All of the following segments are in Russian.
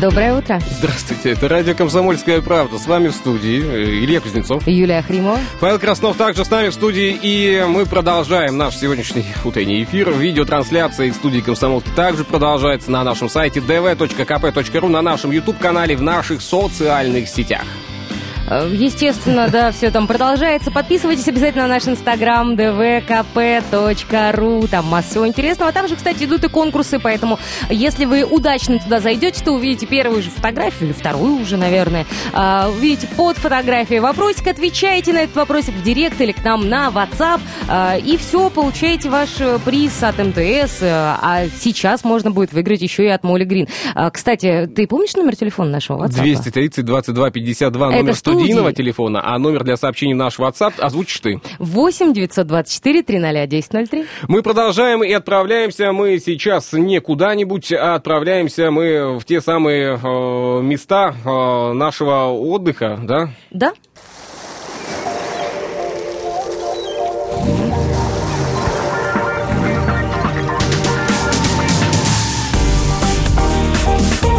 Доброе утро. Здравствуйте, это радио «Комсомольская правда». С вами в студии э, Илья Кузнецов. Юлия Хримова. Павел Краснов также с нами в студии. И мы продолжаем наш сегодняшний утренний эфир. Видеотрансляция из студии «Комсомолки» также продолжается на нашем сайте dv.kp.ru, на нашем YouTube-канале, в наших социальных сетях. Э, естественно, да, все там продолжается. Подписывайтесь обязательно на наш инстаграм dvkp.ru. Там масса всего интересного. Там же, кстати, идут и конкурсы, поэтому если вы удачно туда зайдете, то увидите первую же фотографию, или вторую уже, наверное. А, увидите под фотографией вопросик, отвечаете на этот вопросик в директ или к нам на WhatsApp. А, и все, получаете ваш э, приз от МТС. А сейчас можно будет выиграть еще и от Молли Грин. А, кстати, ты помнишь номер телефона нашего WhatsApp? 230 22 52 номер Это студийного телефона, а номер для сообщений в наш WhatsApp озвучишь ты. 8 924 300 1003. Мы продолжаем и отправляемся мы сейчас не куда-нибудь, а отправляемся мы в те самые э, места э, нашего отдыха, да? Да?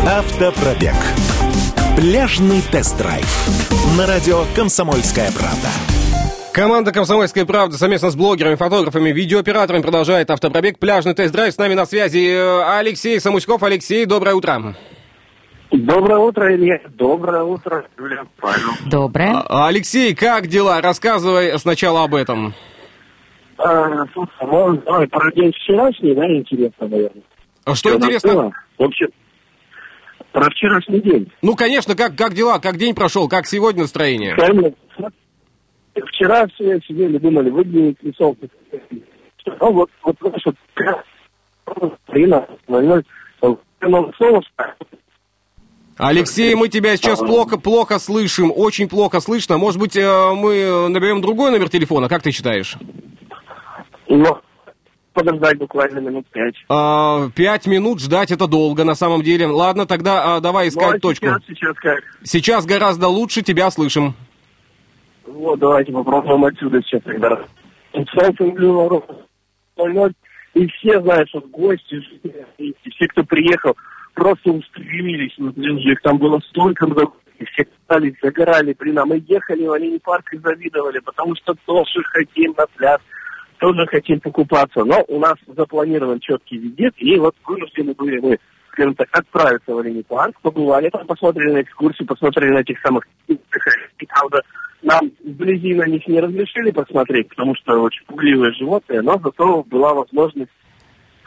Автопробег. Пляжный тест-драйв. На радио «Комсомольская правда». Команда «Комсомольская правда» совместно с блогерами, фотографами, видеооператорами продолжает автопробег «Пляжный тест-драйв». С нами на связи э, Алексей Самуськов. Алексей, доброе утро. Доброе утро, Илья. Доброе утро, Юлия, Павел. Доброе. А, Алексей, как дела? Рассказывай сначала об этом. А, слушай, ну, давай про день вчерашний, да, интересно, наверное. А Что Всё интересно? настыло. В общем, про вчерашний день. Ну, конечно, как, как дела? Как день прошел? Как сегодня настроение? Вчера все сидели, думали, выдвинуть лесов. Ну, вот, вот, вот, Алексей, мы тебя сейчас плохо, плохо слышим, очень плохо слышно. Может быть, э, мы наберем другой номер телефона, как ты считаешь? но подождать буквально минут пять. А, Пять минут ждать это долго, на самом деле. Ладно, тогда а, давай Ну, искать а точку. сейчас, сейчас как? Сейчас гораздо лучше, тебя слышим. Вот, давайте попробуем отсюда сейчас тогда. И все, знаешь, вот гости, и все, кто приехал, просто устремились на. Их там было столько много, и все катались, загорали. Блин, а мы ехали в Олени парк и завидовали, потому что тоже хотим на пляж, тоже хотим покупаться. Но у нас запланирован четкий визит, и вот вынуждены были мы, скажем так, отправиться в Олени парк, побывали там, посмотрели на экскурсию, посмотрели на этих самых правда, нам вблизи на них не разрешили посмотреть, потому что очень пугливые животные, но зато была возможность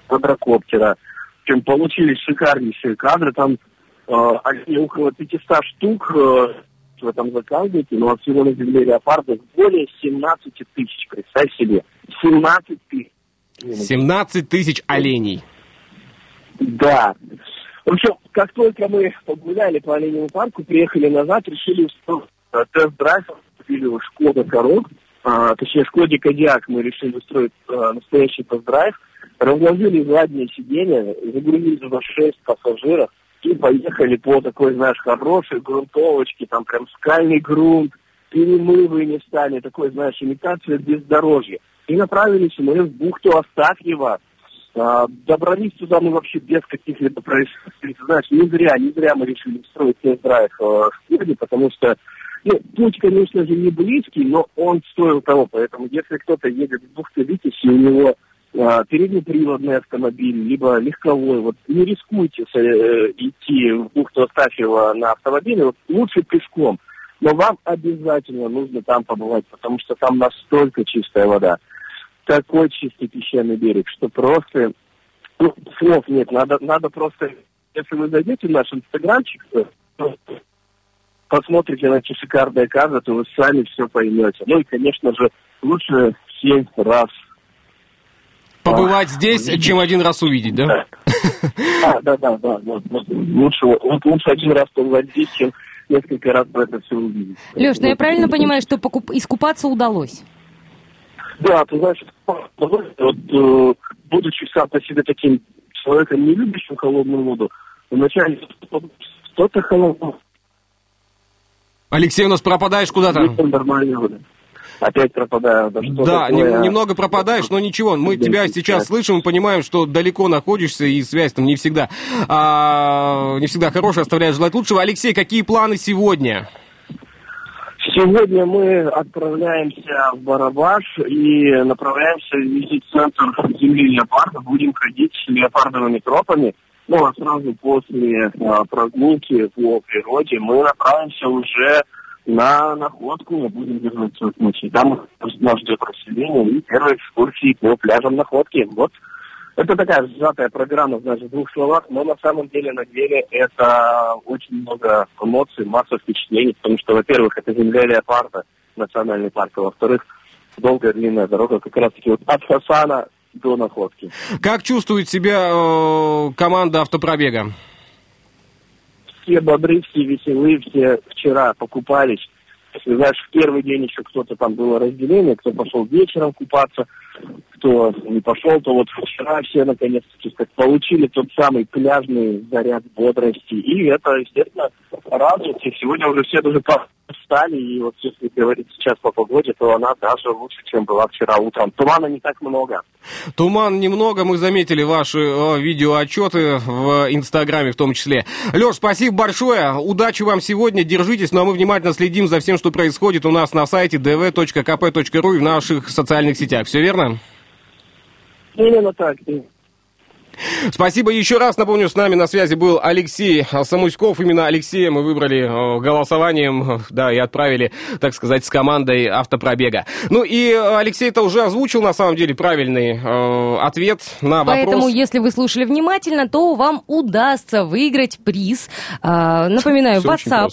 квадрокоптера. В получились шикарнейшие кадры, там э, они около 500 штук э, в этом заказнике, но всего на земле леопардов более 17 тысяч, представь себе, 17 тысяч. 17 тысяч оленей. Да. В общем, как только мы погуляли по оленевому парку, приехали назад, решили устроить э, тест-драйв, купили Шкода Корок, а, точнее, Шкоде Кодиак мы решили устроить а, настоящий тест-драйв, разложили заднее сиденье, загрузили туда 6 пассажиров и поехали по такой, знаешь, хорошей грунтовочке, там прям скальный грунт, перемывы не стали, такой, знаешь, имитация бездорожья. И направились мы в бухту Астафьева, а, добрались туда мы вообще без каких-либо происшествий. Знаешь, не зря, не зря мы решили устроить тест-драйв э, в Кирде, потому что ну, путь, конечно же, не близкий, но он стоил того. Поэтому если кто-то едет в бухту Витязь, и у него переднеприводный автомобиль, либо легковой, вот не рискуйте э, идти в бухту Астафьева на автомобиле, вот лучше пешком. Но вам обязательно нужно там побывать, потому что там настолько чистая вода такой чистый песчаный берег, что просто ну, слов нет. Надо, надо просто, если вы зайдете в наш инстаграмчик, посмотрите на эти шикарные кадры, то вы сами все поймете. Ну и, конечно же, лучше семь раз. Побывать здесь, чем один раз увидеть, да? А, да, да, да. Вот, вот, лучше, вот, лучше один раз побывать здесь, чем несколько раз про это все увидеть. Леш, ну я правильно понимаю, что покуп- искупаться удалось? Да, ты знаешь, вот, э, будучи сам по себе таким человеком, не любящим холодную воду, вначале что-то холодное. Алексей, у нас пропадаешь куда-то. Нормальная вода опять пропадаю. Да, что да такое... немного пропадаешь, но ничего, мы тебя сейчас слышим и понимаем, что далеко находишься, и связь там не всегда, а, не всегда хорошая, оставляет желать лучшего. Алексей, какие планы сегодня? Сегодня мы отправляемся в Барабаш и направляемся в визит-центр земли леопарда. Будем ходить леопардовыми тропами. Ну, а сразу после а, прогулки по природе мы направимся уже на находку мы будем держаться в ночи. Там нас ждет расселение и первые экскурсии по пляжам находки. Вот это такая сжатая программа, даже в двух словах, но на самом деле, на деле, это очень много эмоций, масса впечатлений, потому что, во-первых, это земля леопарда, национальный парк, а во-вторых, долгая длинная дорога, как раз-таки вот от Хасана до находки. Как чувствует себя э, команда автопробега? Все бодры, все веселые, все вчера покупались. Если, знаешь, в первый день еще кто-то там было разделение, кто пошел вечером купаться, кто не пошел, то вот вчера все наконец-таки получили тот самый пляжный заряд бодрости. И это, естественно, радует. И сегодня уже все даже встали, и вот если говорить сейчас по погоде, то она даже лучше, чем была вчера утром. Тумана не так много. Туман немного, мы заметили ваши э, видеоотчеты в Инстаграме в том числе. Леш, спасибо большое, удачи вам сегодня, держитесь, ну а мы внимательно следим за всем, что происходит у нас на сайте dv.kp.ru и в наших социальных сетях. Все верно? Именно так. Спасибо еще раз. Напомню, с нами на связи был Алексей Самуськов. Именно Алексея мы выбрали э, голосованием, да, и отправили, так сказать, с командой автопробега. Ну и Алексей-то уже озвучил, на самом деле, правильный э, ответ на вопрос. Поэтому, если вы слушали внимательно, то вам удастся выиграть приз. Э, напоминаю, Все WhatsApp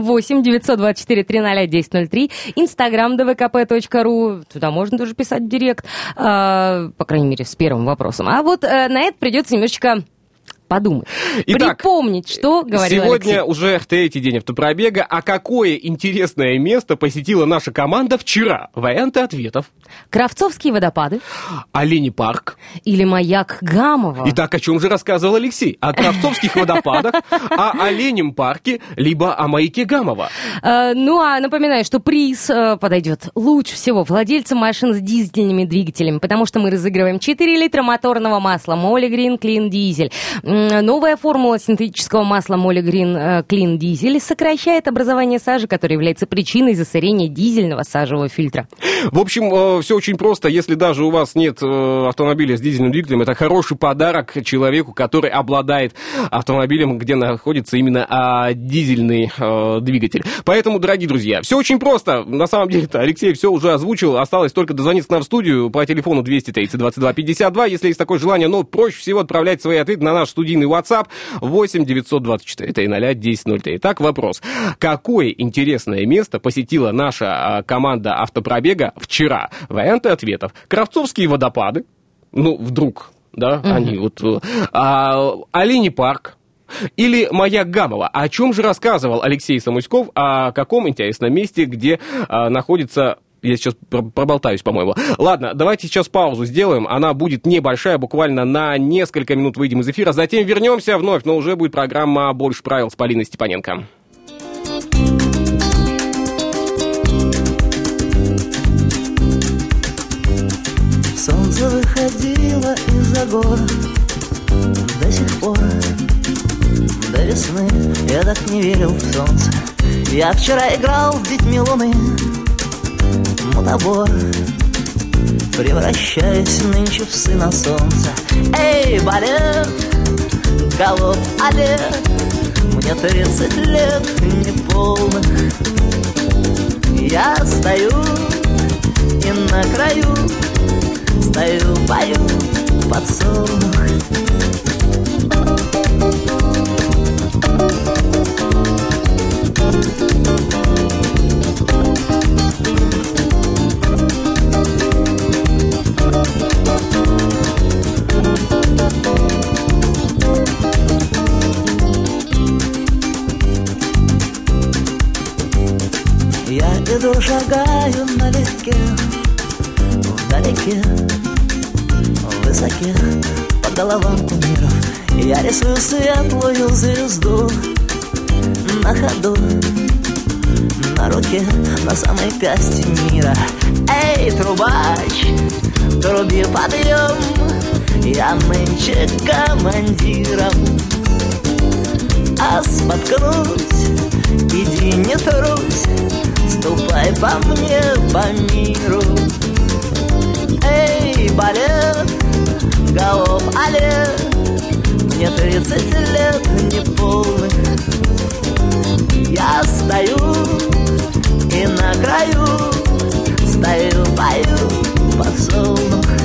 8 924 300 1003, Instagram dvkp.ru, туда можно тоже писать в директ, э, по крайней мере, с первым вопросом. А вот э, на это придется немножечко подумать. Итак, Припомнить, что говорил Сегодня Алексей. уже третий день автопробега. А какое интересное место посетила наша команда вчера? Варианты ответов. Кравцовские водопады. Олени парк. Или маяк Гамова. Итак, о чем же рассказывал Алексей? О Кравцовских водопадах, о Оленем парке, либо о маяке Гамова. Э, ну, а напоминаю, что приз э, подойдет лучше всего владельцам машин с дизельными двигателями, потому что мы разыгрываем 4 литра моторного масла Моли Грин Клин Дизель. Новая формула синтетического масла Моли Грин Clean Diesel сокращает образование сажи, которая является причиной засорения дизельного сажевого фильтра. В общем, э, все очень просто. Если даже у вас нет э, автомобиля с дизельным двигателем, это хороший подарок человеку, который обладает автомобилем, где находится именно а, дизельный а, двигатель. Поэтому, дорогие друзья, все очень просто. На самом деле-то Алексей все уже озвучил. Осталось только дозвониться к нам в студию по телефону 230 22 52, если есть такое желание. Но проще всего отправлять свои ответы на наш студийный студийный WhatsApp 8 924 300 1003. Итак, вопрос. Какое интересное место посетила наша а, команда автопробега вчера? Варианты ответов. Кравцовские водопады. Ну, вдруг, да, угу. они вот... А, Оленей парк, или «Маяк Гамова». О чем же рассказывал Алексей Самуськов, о каком интересном месте, где а, находится я сейчас проболтаюсь, по-моему. Ладно, давайте сейчас паузу сделаем. Она будет небольшая, буквально на несколько минут выйдем из эфира. Затем вернемся вновь, но уже будет программа «Больше правил» с Полиной Степаненко. Солнце выходило из-за гор До сих пор, до весны Я так не верил в солнце Я вчера играл с детьми луны мутабор Превращаясь нынче в сына солнца. Эй, балет, голов олег Мне тридцать лет неполных. Я стою и на краю Стою, пою подсолнух иду, шагаю налегке высоке, высоке По головам кумиров Я рисую светлую звезду На ходу на руке, на самой пясти мира. Эй, трубач, труби подъем Я нынче командиром. А споткнусь, иди не трусь Ступай по мне, по миру. Эй, балет, голов олег. Мне тридцать лет неполных. Я стою и на краю Стою, пою подсолнух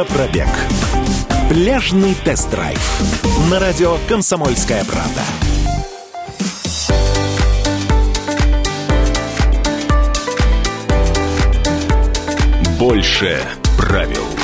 Автопробег. Пляжный тест-драйв. На радио «Комсомольская правда». Больше правил.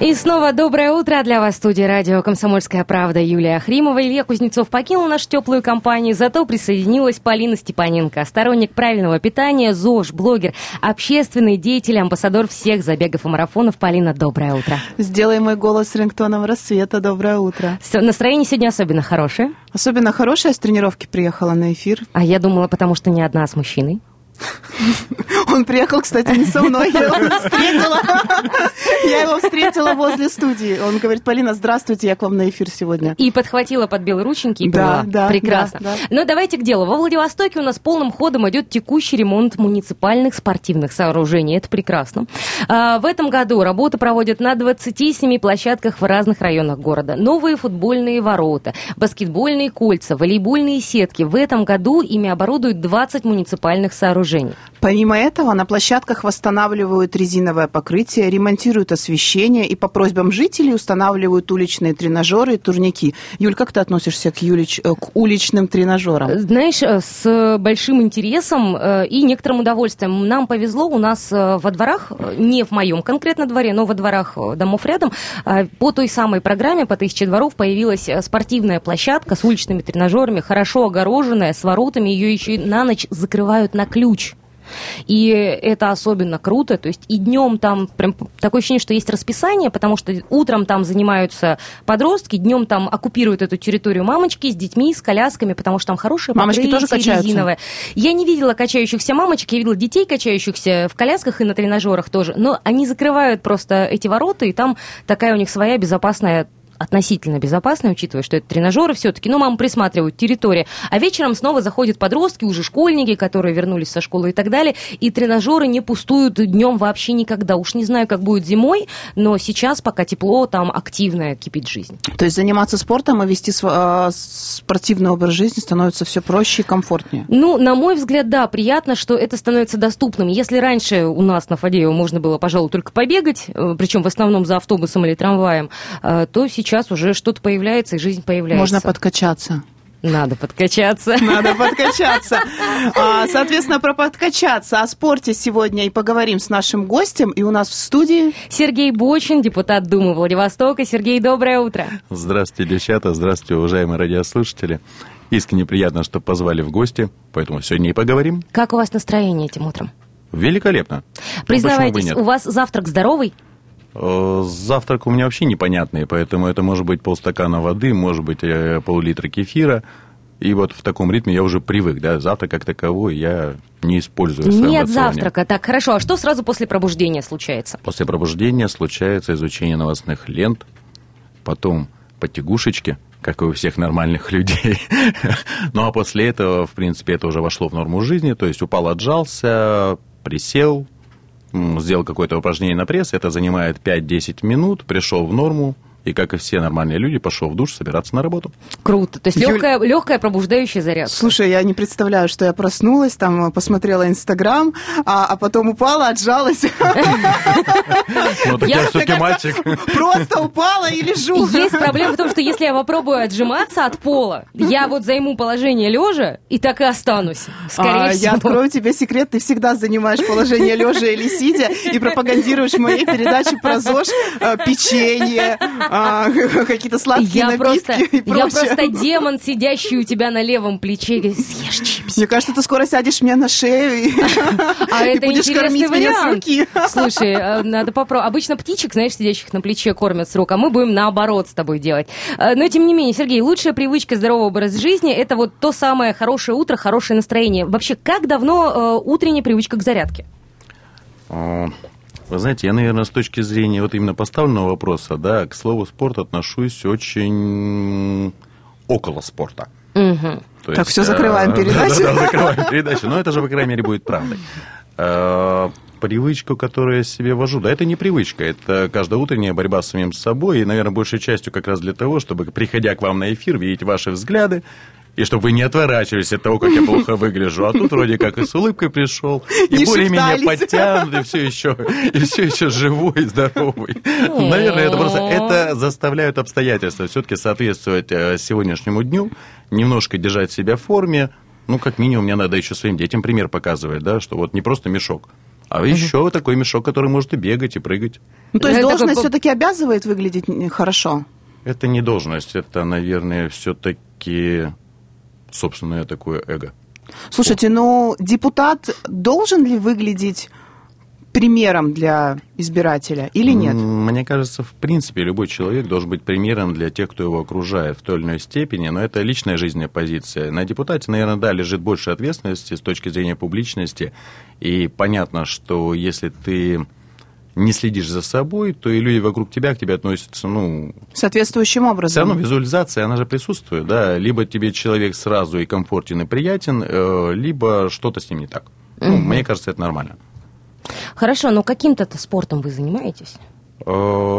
И снова доброе утро для вас в студии радио «Комсомольская правда» Юлия Ахримова. Илья Кузнецов покинул нашу теплую компанию, зато присоединилась Полина Степаненко, сторонник правильного питания, ЗОЖ, блогер, общественный деятель, амбассадор всех забегов и марафонов. Полина, доброе утро. Сделай мой голос рингтоном рассвета. Доброе утро. Всё, Настроение сегодня особенно хорошее. Особенно хорошая с тренировки приехала на эфир. А я думала, потому что не одна а с мужчиной. Он приехал, кстати, не со мной. Я его встретила. Я его встретила возле студии. Он говорит, Полина, здравствуйте, я к вам на эфир сегодня. И подхватила под белые рученьки и Да, да, Прекрасно. да, Но давайте к делу. Во Владивостоке у нас полным ходом идет текущий ремонт муниципальных спортивных сооружений. Это прекрасно. А, В этом году работы проводят на 27 площадках в разных районах города. Новые футбольные ворота, баскетбольные кольца, волейбольные сетки. В этом году ими оборудуют 20 муниципальных сооружений. Помимо этого, на площадках восстанавливают резиновое покрытие, ремонтируют освещение и по просьбам жителей устанавливают уличные тренажеры и турники. Юль, как ты относишься к, юлич- э, к уличным тренажерам? Знаешь, э, с большим интересом э, и некоторым удовольствием. Нам повезло, у нас во дворах, не в моем конкретно дворе, но во дворах домов рядом, по той самой программе, по тысяче дворов, появилась спортивная площадка с уличными тренажерами, хорошо огороженная, с воротами, ее еще и на ночь закрывают на ключ. И это особенно круто. То есть и днем там прям такое ощущение, что есть расписание, потому что утром там занимаются подростки, днем там оккупируют эту территорию мамочки с детьми, с колясками, потому что там хорошее Мамочки покрытие тоже качаются? резиновое. Я не видела качающихся мамочек, я видела детей, качающихся в колясках и на тренажерах тоже. Но они закрывают просто эти ворота, и там такая у них своя безопасная относительно безопасная, учитывая, что это тренажеры все-таки, но мамы присматривают территории. А вечером снова заходят подростки, уже школьники, которые вернулись со школы и так далее, и тренажеры не пустуют днем вообще никогда. Уж не знаю, как будет зимой, но сейчас, пока тепло, там активная кипит жизнь. То есть заниматься спортом и вести э, спортивный образ жизни становится все проще и комфортнее. Ну, на мой взгляд, да, приятно, что это становится доступным. Если раньше у нас на Фадеево можно было, пожалуй, только побегать, причем в основном за автобусом или трамваем, э, то сейчас уже что-то появляется, и жизнь появляется. Можно подкачаться. Надо подкачаться. Надо подкачаться. А, Соответственно, про подкачаться о спорте сегодня и поговорим с нашим гостем. И у нас в студии Сергей Бочин, депутат Думы Владивостока. Сергей, доброе утро. Здравствуйте, девчата, здравствуйте, уважаемые радиослушатели. Искренне приятно, что позвали в гости, поэтому сегодня и поговорим. Как у вас настроение этим утром? Великолепно. Признавайтесь, у вас завтрак здоровый? Э, Завтрак у меня вообще непонятный, поэтому это может быть полстакана воды, может быть э, пол-литра кефира. И вот в таком ритме я уже привык, да, завтрак как таковой я не использую Нет завтрака. Так, хорошо. А что сразу после пробуждения случается? После пробуждения случается изучение новостных лент, потом потягушечки, как и у всех нормальных людей. ну а после этого, в принципе, это уже вошло в норму жизни, то есть упал, отжался, присел, сделал какое-то упражнение на пресс, это занимает 5-10 минут, пришел в норму, и, как и все нормальные люди, пошел в душ собираться на работу. Круто. То есть Юль- легкая, легкая пробуждающая зарядка. Слушай, я не представляю, что я проснулась, там посмотрела Инстаграм, а, а потом упала, отжалась. Ну, так Я все-таки мальчик. Просто упала и лежу. Есть проблема в том, что если я попробую отжиматься от пола, я вот займу положение лежа и так и останусь. Скорее А, всего. Я открою тебе секрет, ты всегда занимаешь положение лежа или сидя и пропагандируешь в моей передаче про ЗОЖ э, печенье, а, какие-то сладкие Я напитки просто, и я просто демон, сидящий у тебя на левом плече. Съешь чипс. Мне кажется, ты скоро сядешь мне на шею и, А и это будешь кормить меня с руки. Слушай, э, надо попробовать. Обычно птичек, знаешь, сидящих на плече кормят с рук, а мы будем наоборот с тобой делать. Э, Но тем не менее, Сергей, лучшая привычка здорового образа жизни – это вот то самое хорошее утро, хорошее настроение. Вообще, как давно э, утренняя привычка к зарядке? Вы знаете, я, наверное, с точки зрения вот именно поставленного вопроса, да, к слову спорт отношусь очень около спорта. То Так, всё, закрываем э, передачу. Да, да, закрываем передачу. Но это же, по крайней мере, будет правдой. Э, Привычку, которую я себе вожу, да, это не привычка, это каждая утренняя борьба с самим собой, и, наверное, большей частью как раз для того, чтобы, приходя к вам на эфир, видеть ваши взгляды, и чтобы вы не отворачивались от того, как я плохо выгляжу. А тут вроде как и с улыбкой пришел, и Не более-менее шептались. подтянут, и все еще, и все еще живой, здоровый. Наверное, это просто это заставляют обстоятельства все-таки соответствовать э, сегодняшнему дню, немножко держать себя в форме. Ну, как минимум, мне надо еще своим детям пример показывать, да, что вот не просто мешок, а еще такой мешок, который может и бегать, и прыгать. Ну, то есть Это должность бы- все-таки обязывает выглядеть м, хорошо. Это не должность, это, наверное, все-таки собственное такое эго. Слушайте, ну депутат должен ли выглядеть примером для избирателя или нет? Мне кажется, в принципе, любой человек должен быть примером для тех, кто его окружает в той или иной степени, но это личная жизненная позиция. На депутате, наверное, да, лежит больше ответственности с точки зрения публичности, и понятно, что если ты не следишь за собой, то и люди вокруг тебя к тебе относятся, ну, Соответствующим все образом. равно визуализация, она же присутствует, да, либо тебе человек сразу и комфортен, и приятен, э, либо что-то с ним не так. Ну, мне кажется, это нормально. Хорошо, но каким-то спортом вы занимаетесь? Э,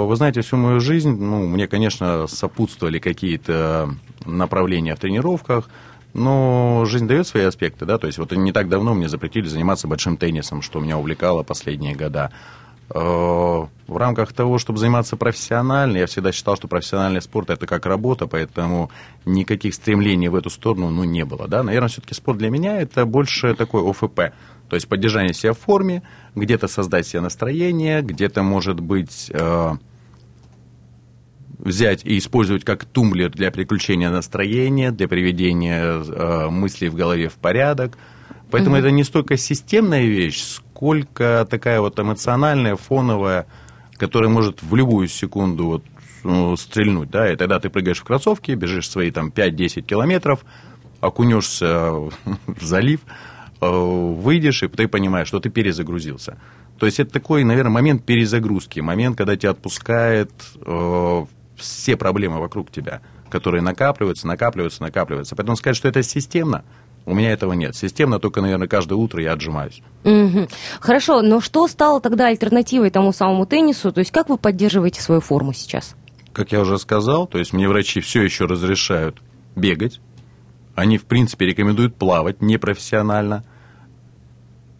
Вы знаете, всю мою жизнь, ну, мне, конечно, сопутствовали какие-то направления в тренировках, но жизнь дает свои аспекты, да, то есть вот не так давно мне запретили заниматься большим теннисом, что меня увлекало последние года. Э, В рамках того, чтобы заниматься профессионально, я всегда считал, что профессиональный спорт – это как работа, поэтому никаких стремлений в эту сторону, ну, не было, да. Наверное, все-таки спорт для меня – это больше такой ОФП, то есть поддержание себя в форме, где-то создать себе настроение, где-то, может быть, э, взять и использовать как тумблер для переключения настроения, для приведения э, мыслей в голове в порядок. Поэтому это не столько системная вещь, сколько такая вот эмоциональная, фоновая, которая может в любую секунду вот, ну, стрельнуть. Да? И тогда ты прыгаешь в кроссовки, бежишь свои там 5-10 километров, окунешься в залив, э, выйдешь, и ты понимаешь, что ты перезагрузился. То есть это такой, наверное, момент перезагрузки, момент, когда тебя отпускает э, все проблемы вокруг тебя, которые накапливаются, накапливаются, накапливаются. Поэтому сказать, что это системно, у меня этого нет. Системно только, наверное, каждое утро я отжимаюсь. Мгм. Хорошо, но что стало тогда альтернативой тому самому теннису? То есть как вы поддерживаете свою форму сейчас? Как я уже сказал, то есть мне врачи все еще разрешают бегать. Они, в принципе, рекомендуют плавать непрофессионально.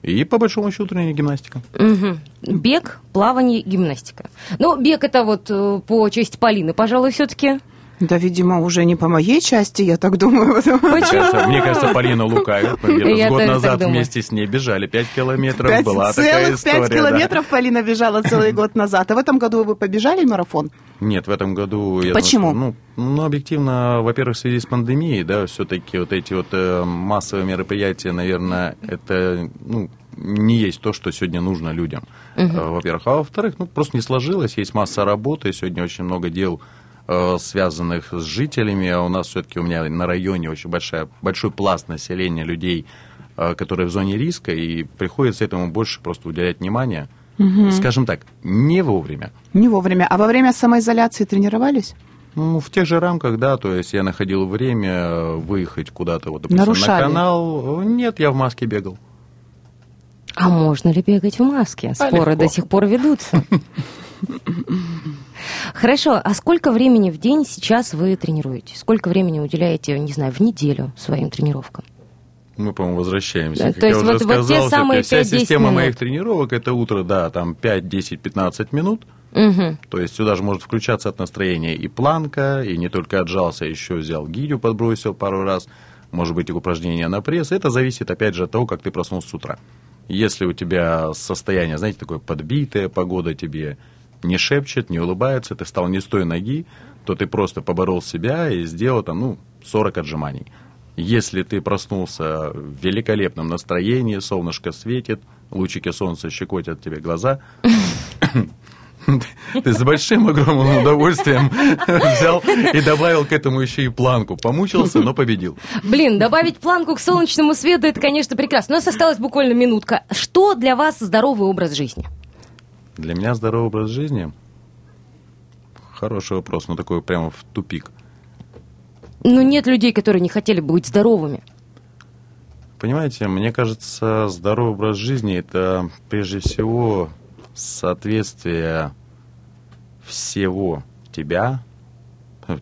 И, по большому счету, утренняя гимнастика. Мгм. Бег, плавание, гимнастика. Ну, бег это вот э, по части Полины, пожалуй, все-таки. Да, видимо, уже не по моей части, я так думаю. Мне кажется, мне кажется, Полина лукавит. Год назад вместе с ней бежали 5 километров. Пять Была такая история. пять да. километров Полина бежала целый год назад. А в этом году вы побежали марафон? Нет, в этом году... Я Почему? думаю, что, ну, ну, объективно, во-первых, в связи с пандемией, да, все-таки вот эти вот э, массовые мероприятия, наверное, это, ну, не есть то, что сегодня нужно людям, э, во-первых. А во-вторых, ну, просто не сложилось, есть масса работы, сегодня очень много дел, связанных с жителями, а у нас все-таки у меня на районе очень большая, большой пласт населения людей, э, которые в зоне риска, и приходится этому больше просто уделять внимание. Скажем так, не вовремя. Не вовремя. А во время самоизоляции тренировались? Ну, в тех же рамках, да, то есть я находил время э, выехать куда-то, вот, допустим, Нарушали? на канал. Нет, я в маске бегал. А можно ли бегать в маске? Споры легко. до сих пор ведутся. Хорошо, а сколько времени в день сейчас вы тренируетесь? Сколько времени уделяете, не знаю, в неделю своим тренировкам? Мы, по-моему, возвращаемся. Да, Как то я есть уже вот- вот те сказал, самые вся 5-10 система минут. моих тренировок это утро, да, там 5, 10, 15 минут. Мгм. То есть сюда же может включаться от настроения и планка, и не только отжался, еще взял гирю, подбросил пару раз, может быть, и упражнения на пресс. Это зависит, опять же, от того, как ты проснулся с утра. Если у тебя состояние, знаете, такое подбитое, погода тебе не шепчет, не улыбается, ты встал не с той ноги, то ты просто поборол себя и сделал там, ну, 40 отжиманий. Если ты проснулся в великолепном настроении, солнышко светит, лучики солнца щекотят тебе глаза, ты с большим огромным удовольствием взял и добавил к этому еще и планку. Помучился, но победил. Блин, добавить планку к солнечному свету, это, конечно, прекрасно. У нас осталась буквально минутка. Что для вас здоровый образ жизни? Для меня здоровый образ жизни хороший вопрос, но такой прямо в тупик. Ну, нет людей, которые не хотели бы быть здоровыми. Понимаете, мне кажется, здоровый образ жизни это прежде всего соответствие всего тебя.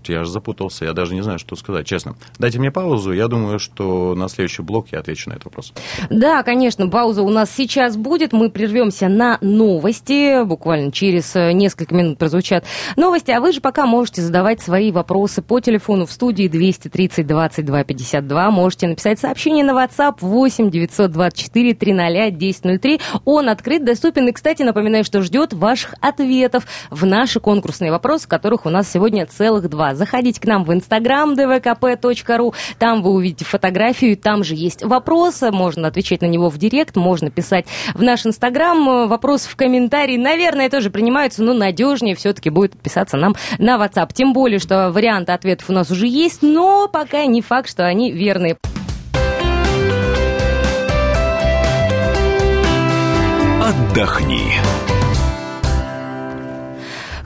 Я же запутался, я даже не знаю, что сказать, честно. Дайте мне паузу, я думаю, что на следующий блок я отвечу на этот вопрос. Да, конечно, пауза у нас сейчас будет. Мы прервемся на новости. Буквально через э, несколько минут прозвучат новости. А вы же пока можете задавать свои вопросы по телефону в студии 230 22 52. Можете написать сообщение на WhatsApp 8 924 300 1003. Он открыт, доступен. И, кстати, напоминаю, что ждет ваших ответов в наши конкурсные вопросы, которых у нас сегодня целых два. Заходите к нам в Instagram dvkp.ru. Там вы увидите фотографию, там же есть вопросы. Можно отвечать на него в директ, можно писать в наш Инстаграм. Вопрос в комментарии, наверное, тоже принимаются, но надежнее все-таки будет писаться нам на WhatsApp. Тем более, что варианты ответов у нас уже есть, но пока не факт, что они верные. Отдохни.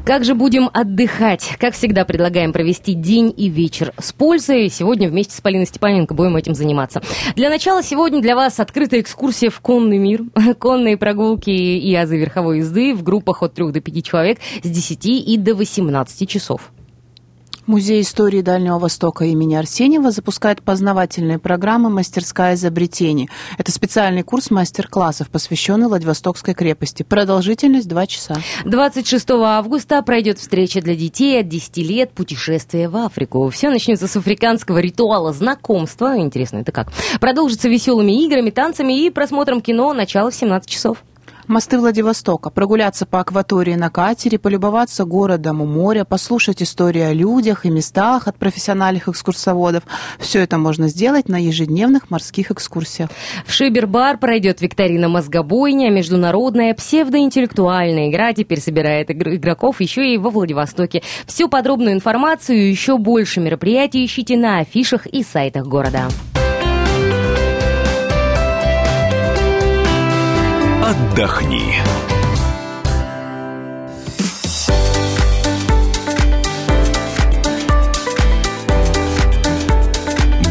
Как же будем отдыхать? Как всегда, предлагаем провести день и вечер с пользой. Сегодня вместе с Полиной Степаненко будем этим заниматься. Для начала сегодня для вас открытая экскурсия в конный мир. Конные прогулки и азы верховой езды в группах от 3 до 5 человек с 10 и до 18 часов. Музей истории Дальнего Востока имени Арсеньева запускает познавательные программы «Мастерская изобретений». Это специальный курс мастер-классов, посвященный Владивостокской крепости. Продолжительность 2 часа. 26 августа пройдет встреча для детей от 10 лет «Путешествие в Африку». Все начнется с африканского ритуала знакомства. Интересно, это как? Продолжится веселыми играми, танцами и просмотром кино. Начало в 17 часов. Мосты Владивостока. Прогуляться по акватории на катере, полюбоваться городом у моря, послушать истории о людях и местах от профессиональных экскурсоводов. Все это можно сделать на ежедневных морских экскурсиях. В Шибер-бар пройдет викторина мозгобойня, международная псевдоинтеллектуальная игра теперь собирает игр- игроков еще и во Владивостоке. Всю подробную информацию и еще больше мероприятий ищите на афишах и сайтах города. Отдохни.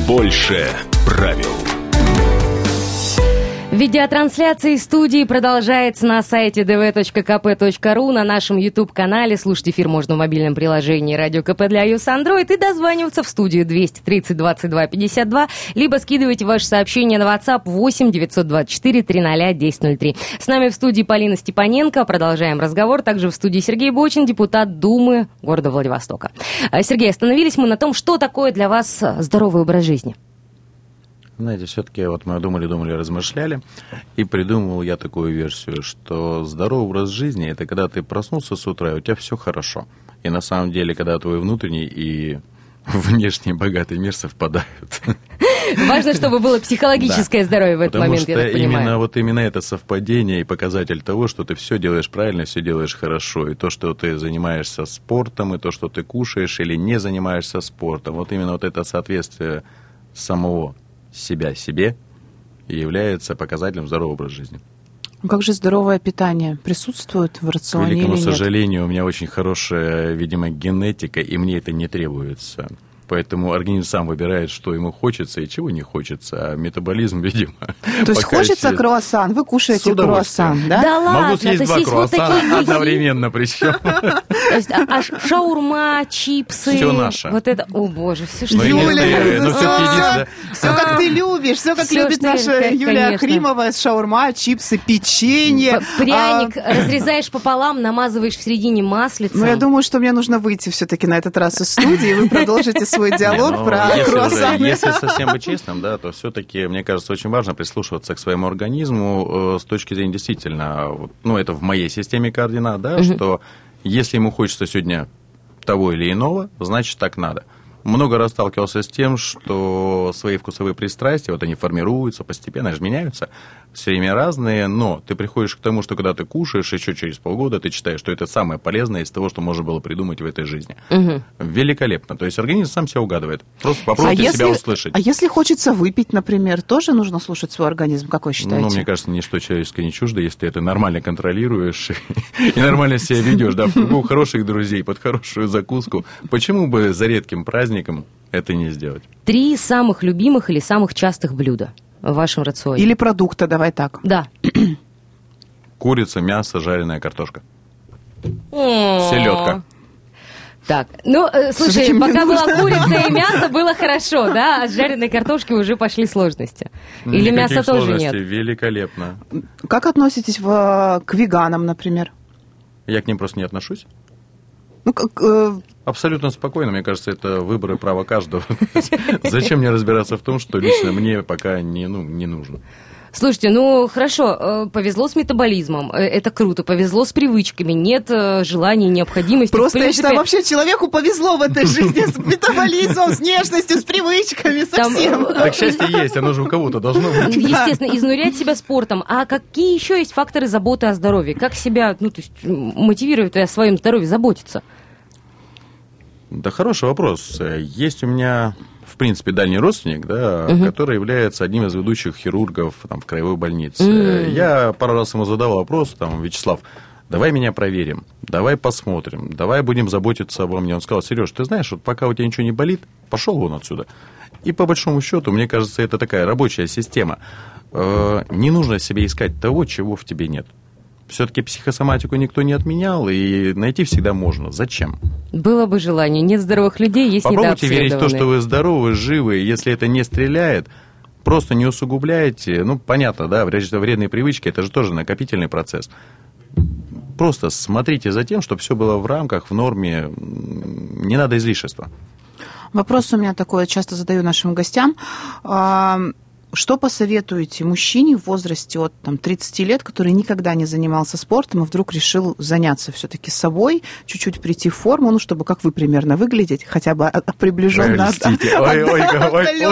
Больше правил. Видеотрансляция из студии продолжается на сайте dv.kp.ru, на нашем YouTube-канале. Слушать эфир можно в мобильном приложении Радио КП для iOS Android и дозваниваться в студию 230 22 52, либо скидывайте ваши сообщения на WhatsApp 8 924 300 1003. С нами в студии Полина Степаненко. Продолжаем разговор. Также в студии Сергей Бочин, депутат Думы города Владивостока. А, Сергей, остановились мы на том, что такое для вас здоровый образ жизни. Знаете, все-таки вот мы думали, думали, размышляли, и придумал я такую версию, что здоровый образ жизни – это когда ты проснулся с утра, и у тебя все хорошо. И на самом деле, когда твой внутренний и внешний богатый мир совпадают. Важно, чтобы было психологическое Да. здоровье в этот Потому момент, что я так понимаю. именно вот именно это совпадение и показатель того, что ты все делаешь правильно, все делаешь хорошо, и то, что ты занимаешься спортом, и то, что ты кушаешь или не занимаешься спортом, вот именно вот это соответствие самого себя себе и является показателем здорового образа жизни. Ну, Как же здоровое питание присутствует в К рационе или великому нет? сожалению, у меня очень хорошая, видимо, генетика, и мне это не требуется. Поэтому организм сам выбирает, что ему хочется и чего не хочется. А метаболизм, видимо, То есть хочется еще- круассан, вы кушаете круассан, да? Да ладно, Могу то съесть есть два есть вот такие круассана одновременно причем. То есть, а, а шаурма, чипсы. Всё наше. Вот это, о боже, все что единственное, ну, все как ты любишь, все как любит наша Юлия. Хримова, шаурма, чипсы, печенье. Пряник А, разрезаешь пополам, намазываешь в середине маслицем. Ну, я думаю, что мне нужно выйти все-таки на этот раз из студии, и вы продолжите свой Не, диалог ну, про если, уже- круассаны. если совсем быть честным, да, то все-таки, мне кажется, очень важно прислушиваться к своему организму э, с точки зрения действительно, ну, это в моей системе координат, да, что если ему хочется сегодня того или иного, значит, так надо. Много раз сталкивался с тем, что свои вкусовые пристрастия, вот они формируются постепенно, же меняются, все время разные, но ты приходишь к тому, что когда ты кушаешь, еще через полгода ты читаешь, что это самое полезное из того, что можно было придумать в этой жизни. Великолепно. То есть организм сам себя угадывает. Просто попробуйте себя услышать. а если хочется выпить, например, тоже нужно слушать свой организм, как вы считаете? Ну, мне кажется, ничто человеческое не чуждо, если ты это нормально контролируешь и нормально себя ведешь, да, в кругу хороших друзей, под хорошую закуску. Почему бы за редким праздником это не сделать? Три самых любимых или самых частых блюда в вашем рационе. Или продукта, давай так. Да. Курица, мясо, жареная картошка. Селедка. Так, ну, э, слушай, мне пока была нужно. курица и мясо, было хорошо, да? А с жареной картошки уже пошли сложности. Или Никаких мяса тоже нет? Великолепно. Как относитесь в- к веганам, например? Я к ним просто не отношусь. Ну, как, э, Абсолютно спокойно, мне кажется, это выбор и право каждого. Зачем мне разбираться в том, что лично мне пока не, ну, не нужно? Слушайте, ну хорошо, э, повезло с метаболизмом, э, это круто, повезло с привычками, нет э, желания, необходимости. просто В я принципе, считаю, вообще человеку повезло в этой жизни с метаболизмом, с внешностью, с привычками, Там, совсем. э, Так счастье есть, оно же у кого-то должно быть. Естественно, изнурять себя спортом. А какие еще есть факторы заботы о здоровье? Как себя, ну, то есть, мотивировать о своем здоровье заботиться? Да, хороший вопрос. Есть у меня, в принципе, дальний родственник, да, который является одним из ведущих хирургов там, в краевой больнице. Я пару раз ему задал вопрос, там, Вячеслав, давай меня проверим, давай посмотрим, давай будем заботиться обо мне. Он сказал, Сереж, ты знаешь, вот пока у тебя ничего не болит, пошел вон отсюда. И по большому счету, мне кажется, это такая рабочая система. Э, Не нужно себе искать того, чего в тебе нет. Все-таки психосоматику никто не отменял, и найти всегда можно. Зачем? Было бы желание. Нет здоровых людей, есть Попробуйте верить в то, что вы здоровы, живы. Если это не стреляет, просто не усугубляйте. Ну, понятно, да, вред- вредные привычки, это же тоже накопительный процесс. Просто смотрите за тем, чтобы все было в рамках, в норме. Не надо излишества. Вопрос у меня такой, я часто задаю нашим гостям. Что посоветуете мужчине в возрасте от там, 30 лет, который никогда не занимался спортом и вдруг решил заняться все-таки собой, чуть-чуть прийти в форму, ну, чтобы как вы примерно выглядеть, хотя бы а- а, приближенно. Отдаленно.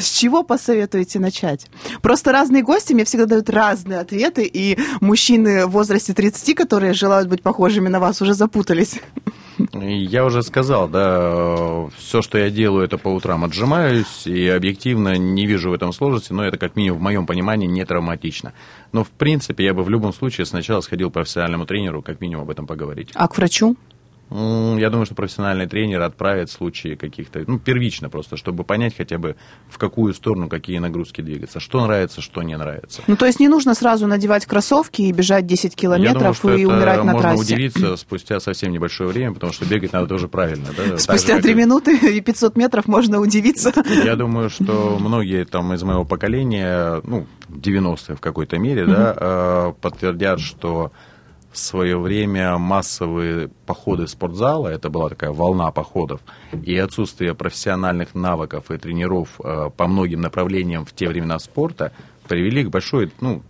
С чего посоветуете начать? Просто разные гости мне всегда дают разные ответы, и мужчины в возрасте 30, которые желают быть похожими на вас, уже запутались. Я уже сказал, да, все, что я делаю, это по утрам отжимаюсь, и объективно не вижу в этом сложности, но это, как минимум, в моем понимании, не травматично. Но, в принципе, я бы в любом случае сначала сходил к профессиональному тренеру, как минимум, об этом поговорить. А к врачу? Я думаю, что профессиональный тренер отправит в случае каких-то, ну, первично просто, чтобы понять хотя бы, в какую сторону какие нагрузки двигаться, что нравится, что не нравится. Ну, то есть не нужно сразу надевать кроссовки и бежать 10 Я думаю, километров что и это умирать на можно трассе. удивиться спустя совсем небольшое время, потому что бегать надо тоже правильно. Да? Же, Спустя как 3 и- минуты и 500 метров можно удивиться. Я думаю, что многие там из моего поколения, ну, 90-е в какой-то мере, да, э, подтвердят, что в свое время массовые походы в спортзалы, это была такая волна походов, и отсутствие профессиональных навыков и тренеров э, по многим направлениям в те времена спорта привели к большой, ну,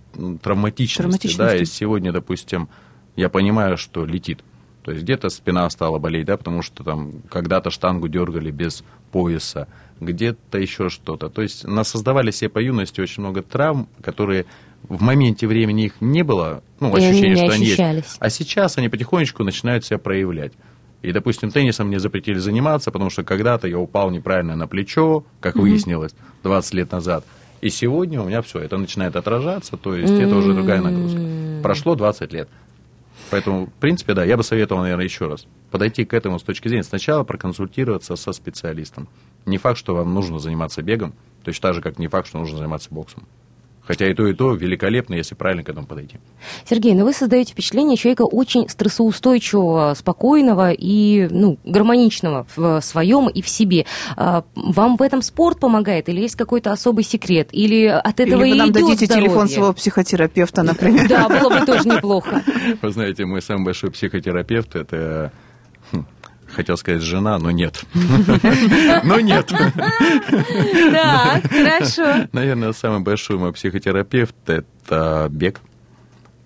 травматичности. Травматичности. Да, и сегодня, допустим, я понимаю, что летит. То есть где-то спина стала болеть, да, потому что там когда-то штангу дергали без пояса, где-то еще что-то. То есть насоздавали себе по юности очень много травм, которые в моменте времени их не было, ну, И ощущение, что они есть. А сейчас они потихонечку начинают себя проявлять. И, допустим, теннисом мне запретили заниматься, потому что когда-то я упал неправильно на плечо, как выяснилось, 20 лет назад. И сегодня у меня все, это начинает отражаться, то есть это уже другая нагрузка. Прошло 20 лет. Поэтому, в принципе, да, я бы советовал, наверное, еще раз подойти к этому с точки зрения. Сначала проконсультироваться со специалистом. Не факт, что вам нужно заниматься бегом, точно так же, как не факт, что нужно заниматься боксом. Хотя и то, и то великолепно, если правильно к этому подойти. Сергей, ну вы создаете впечатление человека очень стрессоустойчивого, спокойного и ну, гармоничного в своем и в себе. А, вам в этом спорт помогает или есть какой-то особый секрет? Или от этого Или вы и нам идет дадите здоровье? телефон своего психотерапевта, например. Да, было бы тоже неплохо. Вы знаете, мой самый большой психотерапевт – это Хотел сказать жена, но нет. Но нет. Так, хорошо. Наверное, самый большой мой психотерапевт – это бег.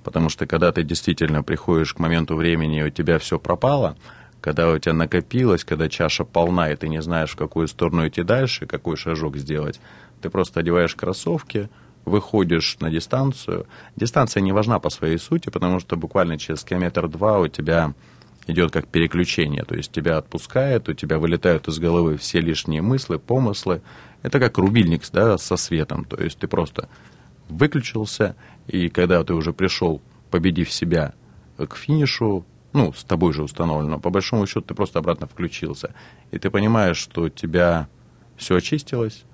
Потому что когда ты действительно приходишь к моменту времени, у тебя все пропало, когда у тебя накопилось, когда чаша полна, и ты не знаешь, в какую сторону идти дальше, какой шажок сделать, ты просто одеваешь кроссовки, выходишь на дистанцию. Дистанция не важна по своей сути, потому что буквально через километр-два у тебя идет как переключение, то есть тебя отпускает, у тебя вылетают из головы все лишние мысли, помыслы. Это как рубильник да, со светом, то есть ты просто выключился, и когда ты уже пришел, победив себя к финишу, ну, с тобой же установлено, по большому счету ты просто обратно включился, и ты понимаешь, что у тебя все очистилось,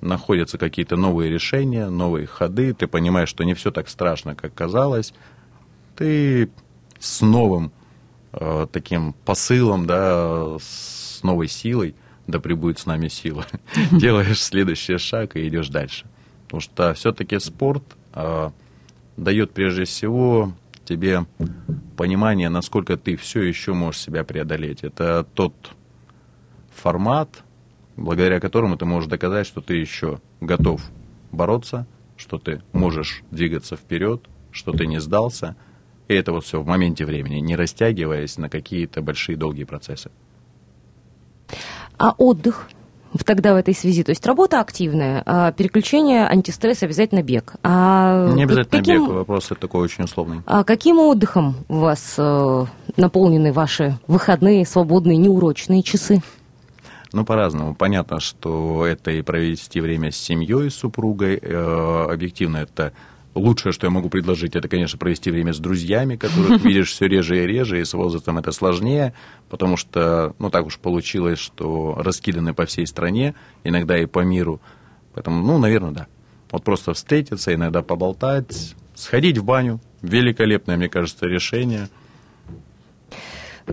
находятся какие-то новые решения, новые ходы, ты понимаешь, что не все так страшно, как казалось, ты с новым э, таким посылом, да, с новой силой, да пребудет с нами сила, делаешь следующий шаг и идешь дальше. Потому что все-таки спорт э, дает прежде всего тебе понимание, насколько ты все еще можешь себя преодолеть. Это тот формат, благодаря которому ты можешь доказать, что ты еще готов бороться, что ты можешь двигаться вперед, что ты не сдался. И это вот все в моменте времени, не растягиваясь на какие-то большие долгие процессы. А отдых? Тогда в этой связи, то есть работа активная, а переключение, антистресс, обязательно бег. А Не обязательно каким, бег, вопрос такой очень условный. А каким отдыхом у вас э, наполнены ваши выходные, свободные, неурочные часы? Ну, по-разному. Понятно, что это и провести время с семьей, с супругой. Э, объективно это лучшее, что я могу предложить, это, конечно, провести время с друзьями, которых видишь все реже и реже, и с возрастом это сложнее, потому что, ну, так уж получилось, что раскиданы по всей стране, иногда и по миру. Поэтому, ну, наверное, да. Вот просто встретиться, иногда поболтать, сходить в баню. Великолепное, мне кажется, решение –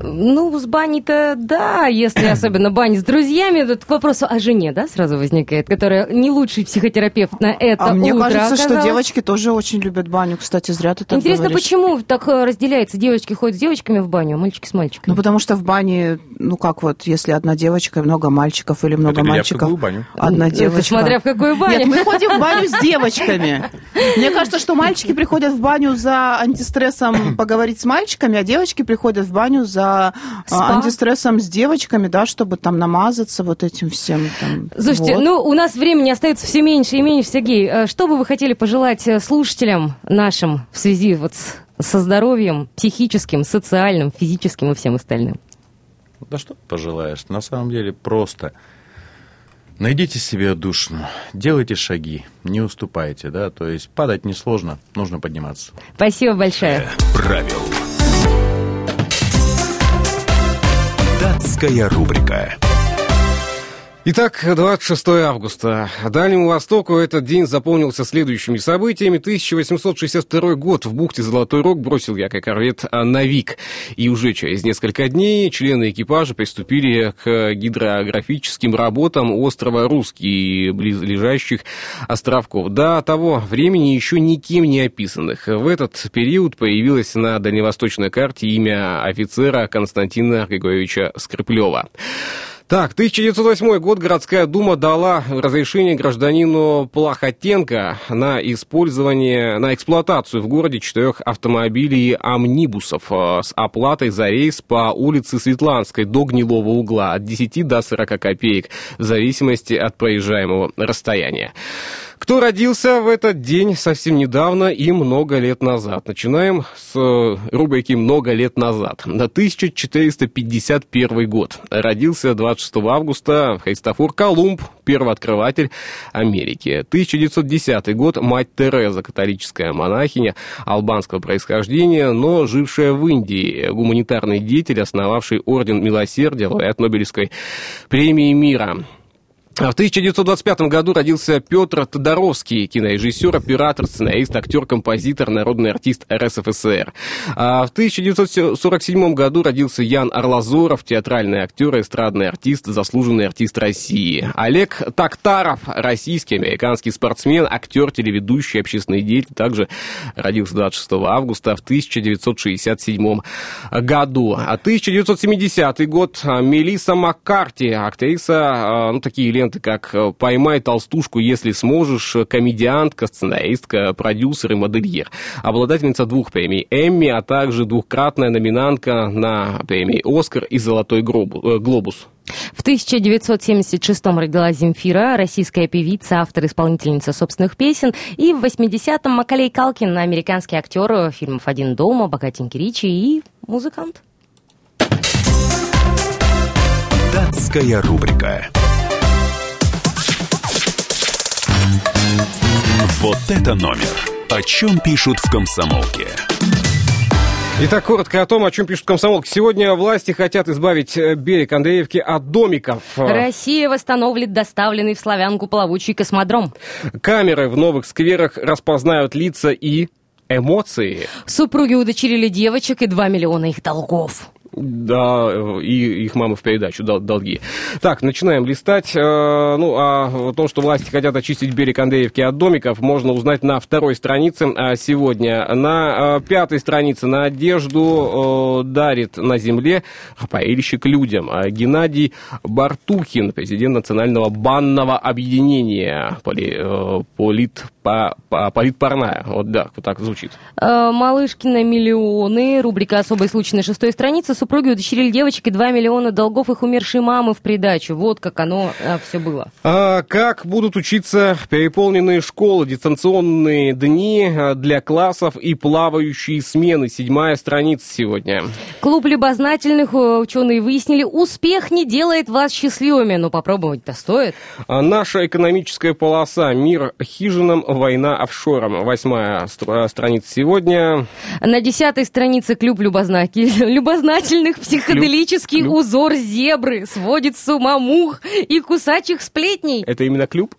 ну, с баней-то да, если особенно бани с друзьями, тут к вопросу о жене, да, сразу возникает, которая не лучший психотерапевт на это А мне утро кажется, что оказалась. девочки тоже очень любят баню. Кстати, зря ты так Интересно, говоришь. почему так э, разделяется? Девочки ходят с девочками в баню, а мальчики с мальчиками? Ну, потому что в бане, ну как вот, если одна девочка, много мальчиков или много Это глядя в мальчиков. какую баню. Одна Это девочка. смотря в какую баню. Нет, мы ходим в баню с девочками. Мне кажется, что мальчики приходят в баню за антистрессом поговорить с мальчиками, а девочки приходят в баню за а, Спа. антистрессом с девочками, да, чтобы там намазаться вот этим всем. Там, Слушайте, вот. ну, у нас времени остается все меньше и меньше, Сергей. э, Что бы вы хотели пожелать э, слушателям нашим в связи вот с- со здоровьем психическим, социальным, физическим и всем остальным? Да что пожелаешь? На самом деле просто найдите себе отдушину, делайте шаги, не уступайте, да, то есть падать несложно, нужно подниматься. Спасибо большое. Правил. Датская рубрика. Итак, 26 августа. Дальнему Востоку этот день заполнился следующими событиями. 1862 год в бухте Золотой Рог бросил якорь корвет «Навик». И уже через несколько дней члены экипажа приступили к гидрографическим работам острова Русский и близлежащих островков. До того времени еще никем не описанных. В этот период появилось на дальневосточной карте имя офицера Константина Григорьевича Скриплева. Так, 1908 год городская дума дала разрешение гражданину Плахотенко на использование, на эксплуатацию в городе четырех автомобилей амнибусов э, с оплатой за рейс по улице Светланской до Гнилого угла от 10 до 40 копеек в зависимости от проезжаемого расстояния. Кто родился в этот день совсем недавно и много лет назад? Начинаем с э, рубрики «Много лет назад». На 1451 год. Родился 26 августа Христофор Колумб, первооткрыватель Америки. 1910 год. Мать Тереза, католическая монахиня албанского происхождения, но жившая в Индии. Гуманитарный деятель, основавший Орден Милосердия, лауреат Нобелевской премии мира. В 1925 году родился Петр Тодоровский, кинорежиссер, оператор, сценарист, актер, композитор, народный артист РСФСР. А в 1947 году родился Ян Орлазоров, театральный актер, эстрадный артист, заслуженный артист России. Олег Тактаров, российский, американский спортсмен, актер, телеведущий, общественный деятель, также родился 26 августа в 1967 году. А 1970 год Мелисса Маккарти, актриса, ну, такие ленты ленты, как э, «Поймай толстушку, если сможешь», комедиантка, сценаристка, продюсер и модельер. Обладательница двух премий «Эмми», а также двухкратная номинантка на премии «Оскар» и «Золотой э, глобус». В 1976-м родилась Земфира, российская певица, автор, исполнительница собственных песен. И в 80-м Макалей Калкин, американский актер фильмов «Один дома», «Богатенький Ричи» и музыкант. Датская рубрика. Вот это номер. О чем пишут в комсомолке. Итак, коротко о том, о чем пишут комсомолки. Сегодня власти хотят избавить э, берег Андреевки от домиков. Россия восстановит доставленный в Славянку плавучий космодром. Камеры в новых скверах распознают лица и эмоции. Супруги удочерили девочек и 2 миллиона их долгов. Да, и их мамы в передачу дол- долги. Так, начинаем листать. Э, ну, а о том, что власти хотят очистить берег Андреевки от домиков, можно узнать на второй странице а сегодня. На э, пятой странице на одежду э, дарит на земле поильщик людям. А Геннадий Бартухин, президент Национального банного объединения поли, полит, по, по, политпарная. Вот да, вот так звучит. Малышкина миллионы. Рубрика «Особый случай» на шестой странице супруги удочерили девочек и 2 миллиона долгов их умершей мамы в придачу. Вот как оно а, все было. А, как будут учиться переполненные школы, дистанционные дни а, для классов и плавающие смены? Седьмая страница сегодня. Клуб любознательных э, ученые выяснили, успех не делает вас счастливыми, но попробовать-то стоит. А наша экономическая полоса «Мир хижинам, война офшором». Восьмая стра- страница сегодня. На десятой странице клуб любознательных любознательных психоделический клюб, узор зебры сводит с ума мух и кусачих сплетней. Это именно клуб?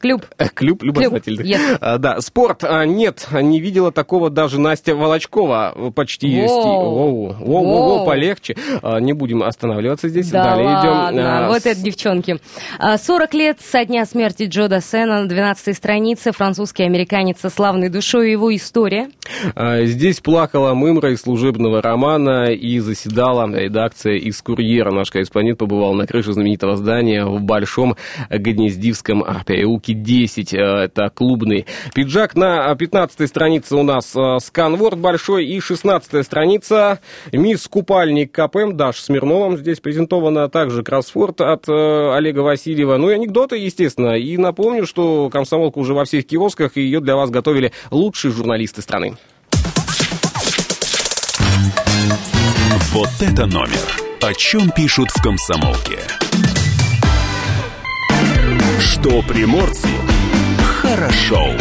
Клуб. Клуб любознательных. Клуб, yes. а, да, спорт. А, нет, не видела такого даже Настя Волочкова. Почти есть. Воу, воу, воу, полегче. А, не будем останавливаться здесь. Да Далее ладно, идем. А, вот с... это девчонки. 40 лет со дня смерти Джо Дассена на 12 странице. Французский американец со славной душой его история. А, здесь плакала мымра из служебного романа и заседала редакция из «Курьера». Наш корреспондент побывал на крыше знаменитого здания в Большом Гнездивском переулке 10. Э, это клубный пиджак. На 15 странице у нас э, сканворд большой и 16 страница мисс Купальник КПМ Даш Смирновым. Здесь презентована также кроссфорд от э, Олега Васильева. Ну и анекдоты, естественно. И напомню, что комсомолка уже во всех киосках, и ее для вас готовили лучшие журналисты страны. Вот это номер. О чем пишут в комсомолке. Что приморцу хорошо.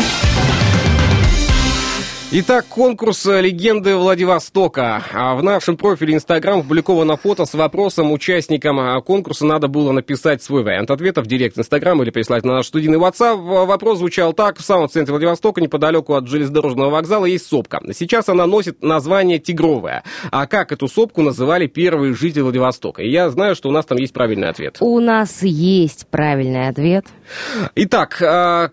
Итак, конкурс «Легенды Владивостока». А в нашем профиле Инстаграм опубликовано фото с вопросом участникам а, конкурса надо было написать свой вариант ответа в директ Инстаграм или прислать на наш студийный WhatsApp. Вопрос звучал так. В самом центре Владивостока, неподалеку от железнодорожного вокзала, есть сопка. Сейчас она носит название «Тигровая». А как эту сопку называли первые жители Владивостока? И я знаю, что у нас там есть правильный ответ. У нас есть правильный ответ. Итак,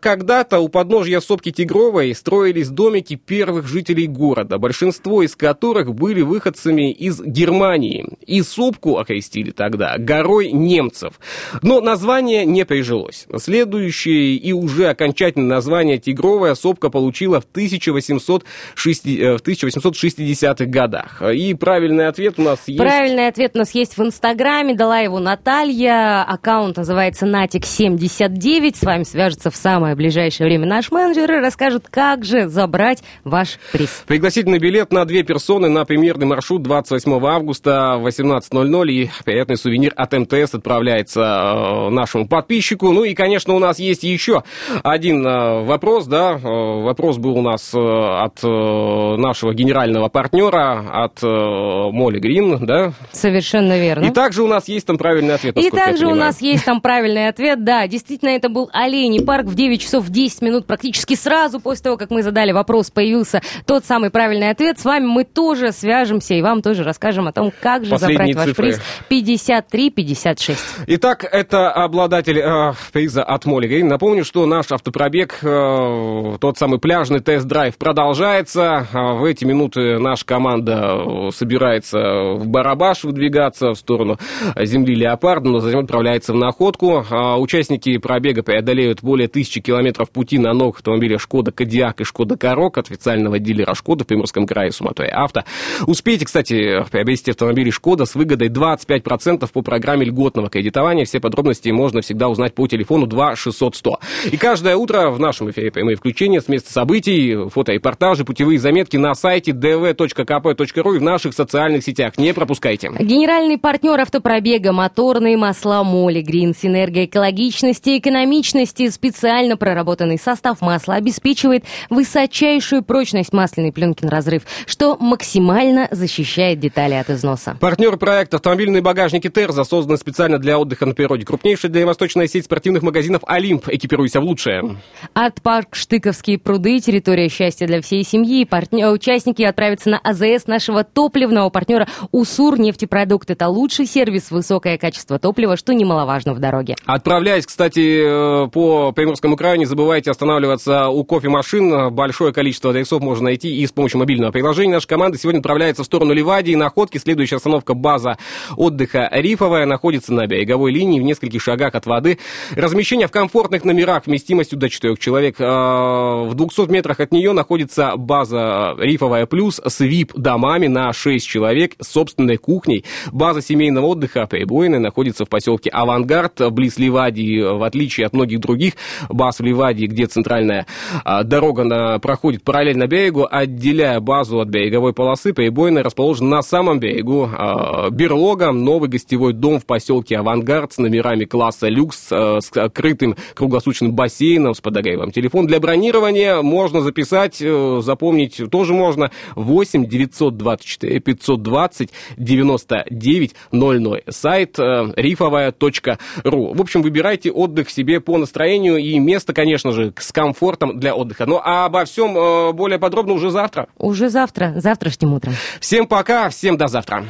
когда-то у подножья сопки Тигровой строились домики первых первых жителей города, большинство из которых были выходцами из Германии. И сопку окрестили тогда горой немцев. Но название не прижилось. Следующее и уже окончательное название «Тигровая сопка» получила в 1860, 1860-х годах. И правильный ответ у нас есть... Правильный ответ у нас есть в Инстаграме, дала его Наталья. Аккаунт называется Натик79. С вами свяжется в самое ближайшее время наш менеджер и расскажет, как же забрать ваш приз. Пригласительный билет на две персоны на премьерный маршрут 28 августа в 18.00 и приятный сувенир от МТС отправляется э, нашему подписчику. Ну и, конечно, у нас есть еще один э, вопрос, да, э, вопрос был у нас от нашего генерального партнера, от Молли Грин, да? Совершенно верно. И также у нас есть там правильный ответ. И также у нас есть там правильный ответ, да, действительно, это был Оленей парк в 9 часов 10 минут, практически сразу после того, как мы задали вопрос, появился тот самый правильный ответ. С вами мы тоже свяжемся и вам тоже расскажем о том, как же Последние забрать цифры. ваш приз 53-56. Итак, это обладатель э, приза от Молли. Напомню, что наш автопробег, э, тот самый пляжный тест-драйв продолжается. А В эти минуты наша команда э, собирается в Барабаш выдвигаться в сторону земли Леопарда, но затем отправляется в находку. А Участники пробега преодолеют более тысячи километров пути на новых автомобилях Шкода Кодиак и Шкода Корок от официального дилера Шкода в Приморском крае Суматой Авто. Успейте, кстати, приобрести автомобили Шкода с выгодой 25% по программе льготного кредитования. Все подробности можно всегда узнать по телефону 2 600 100. И каждое утро в нашем эфире прямые включения с места событий, фоторепортажи, путевые заметки на сайте dv.kp.ru и в наших социальных сетях. Не пропускайте. Генеральный партнер автопробега «Моторные масла Моли Грин» синергия экологичности экономичности. Специально проработанный состав масла обеспечивает высочайшую прочность масляной пленки на разрыв, что максимально защищает детали от износа. Партнер проекта «Автомобильные багажники Терза» создан специально для отдыха на природе. Крупнейшая дальневосточная сеть спортивных магазинов «Олимп». Экипируйся в лучшее. От парк Штыковские пруды, территория счастья для всей семьи. Партнер, участники отправятся на АЗС нашего топливного партнера «Усур нефтепродукт». Это лучший сервис, высокое качество топлива, что немаловажно в дороге. Отправляясь, кстати, э, по Приморскому краю, не забывайте останавливаться у кофемашин. Большое количество адресов можно найти и с помощью мобильного приложения. Наша команда сегодня отправляется в сторону Ливадии. Находки. Следующая остановка база отдыха Рифовая находится на береговой линии в нескольких шагах от воды. Размещение в комфортных номерах вместимостью до 4 человек. А, В 200 метрах от нее находится база Рифовая Плюс с VIP-домами на 6 человек с собственной кухней. База семейного отдыха прибойная находится в поселке Авангард, близ Ливадии, в отличие от многих других баз в Ливадии, где центральная а, дорога проходит параллельно берегу, отделяя базу от береговой полосы, прибойная расположена на самом берегу. А, Берлога, новый гостевой дом в поселке Авангард с номерами класса люкс, а, с открытым круглосуточным бассейном с подогревом. Телефон для бронирования можно записать, э, запомнить тоже можно 8 924 520 99 00. Сайт э, рифовая.ру. В общем, выбирайте отдых себе по настроению и место, конечно же, с комфортом для отдыха. Ну, а обо всем э, более подробно уже завтра. Уже завтра, завтрашним утром. Всем пока, всем до завтра.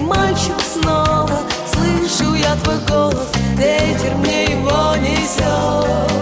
Мальчик снова Слышу я твой голос, ветер мне его несет